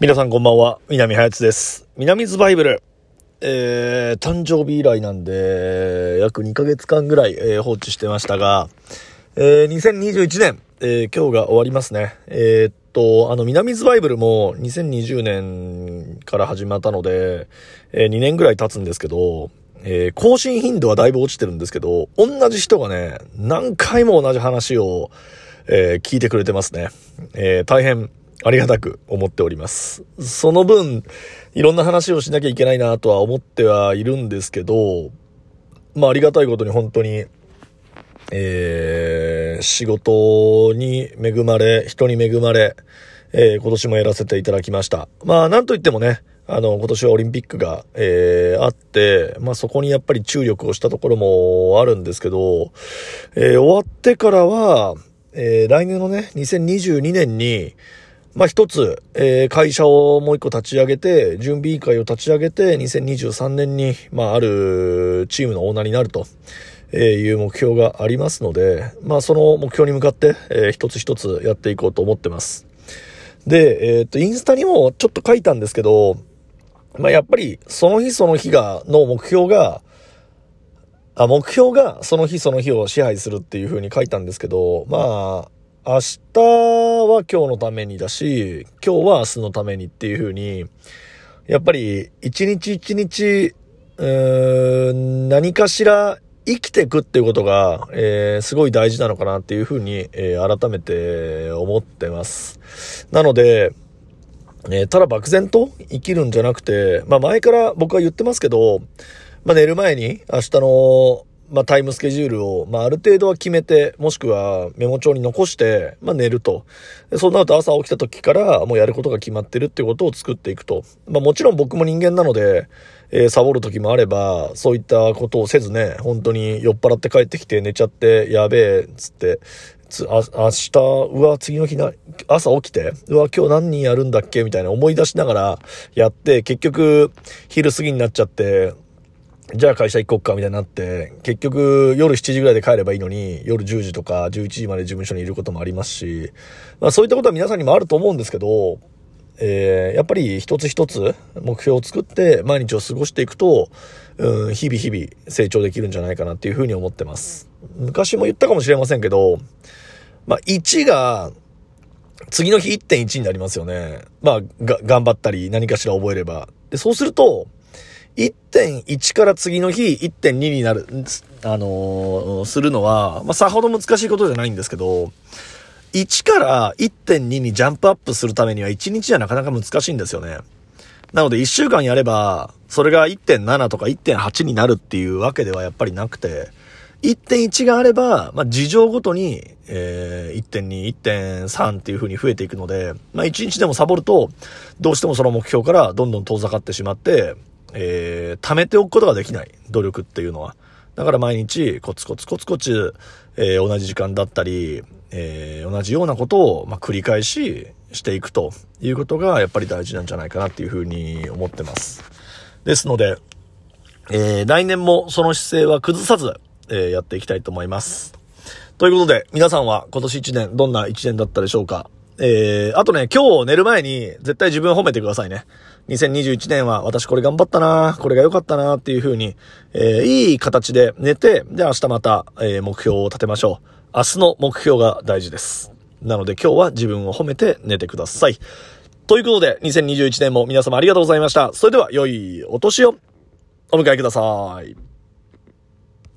皆さんこんばんは、南隼です。南ズバイブル。えー、誕生日以来なんで、約2ヶ月間ぐらい、えー、放置してましたが、えー、2021年、えー、今日が終わりますね。えー、っと、あの、南ズバイブルも2020年から始まったので、えー、2年ぐらい経つんですけど、えー、更新頻度はだいぶ落ちてるんですけど、同じ人がね、何回も同じ話を、えー、聞いてくれてますね。えー、大変ありがたく思っております。その分、いろんな話をしなきゃいけないなとは思ってはいるんですけど、まあありがたいことに本当に、えー、仕事に恵まれ、人に恵まれ、えー、今年もやらせていただきました。まあなんといってもね、あの、今年はオリンピックが、えー、あって、まあそこにやっぱり注力をしたところもあるんですけど、えー、終わってからは、えー、来年のね、2022年に、まあ一つ、えー、会社をもう一個立ち上げて、準備委員会を立ち上げて、2023年に、まああるチームのオーナーになると。えいう目標がありますので、まあその目標に向かって、えー、一つ一つやっていこうと思ってます。で、えっ、と、インスタにもちょっと書いたんですけど、まあやっぱりその日その日が、の目標が、あ、目標がその日その日を支配するっていう風に書いたんですけど、まあ、明日は今日のためにだし、今日は明日のためにっていう風に、やっぱり一日一日、うーん、何かしら生きていくっていうことが、えー、すごい大事なのかなっていう風に、えー、改めて思ってます。なので、えー、ただ漠然と生きるんじゃなくて、まあ前から僕は言ってますけど、まあ寝る前に明日のまあ、タイムスケジュールを、まあ、ある程度は決めて、もしくはメモ帳に残して、まあ、寝ると。そうなると朝起きた時からもうやることが決まってるっていうことを作っていくと。まあ、もちろん僕も人間なので、えー、サボる時もあれば、そういったことをせずね、本当に酔っ払って帰ってきて寝ちゃって、やべえ、つって、あ、明日、うわ、次の日な、朝起きて、うわ、今日何人やるんだっけみたいな思い出しながらやって、結局、昼過ぎになっちゃって、じゃあ会社行こっかみたいになって、結局夜7時ぐらいで帰ればいいのに、夜10時とか11時まで事務所にいることもありますし、まあそういったことは皆さんにもあると思うんですけど、えー、やっぱり一つ一つ目標を作って毎日を過ごしていくと、うん、日々日々成長できるんじゃないかなっていうふうに思ってます。昔も言ったかもしれませんけど、まあ1が、次の日1.1になりますよね。まあ、が、頑張ったり何かしら覚えれば。で、そうすると、1.1から次の日1.2になる、あのー、するのは、まあ、さほど難しいことじゃないんですけど、1から1.2にジャンプアップするためには1日じゃなかなか難しいんですよね。なので1週間やれば、それが1.7とか1.8になるっていうわけではやっぱりなくて、1.1があれば、まあ、事情ごとに、えー、1.2、1.3っていう風に増えていくので、まあ、1日でもサボると、どうしてもその目標からどんどん遠ざかってしまって、えー、貯めておくことができない。努力っていうのは。だから毎日コツコツコツコツ、えー、同じ時間だったり、えー、同じようなことを、まあ、繰り返ししていくということがやっぱり大事なんじゃないかなっていうふうに思ってます。ですので、えー、来年もその姿勢は崩さず、えー、やっていきたいと思います。ということで、皆さんは今年1年どんな1年だったでしょうか？えー、あとね、今日寝る前に絶対自分褒めてくださいね。2021年は私これ頑張ったなこれが良かったなっていう風に、えー、いい形で寝て、で明日また、えー、目標を立てましょう。明日の目標が大事です。なので今日は自分を褒めて寝てください。ということで、2021年も皆様ありがとうございました。それでは良いお年をお迎えください。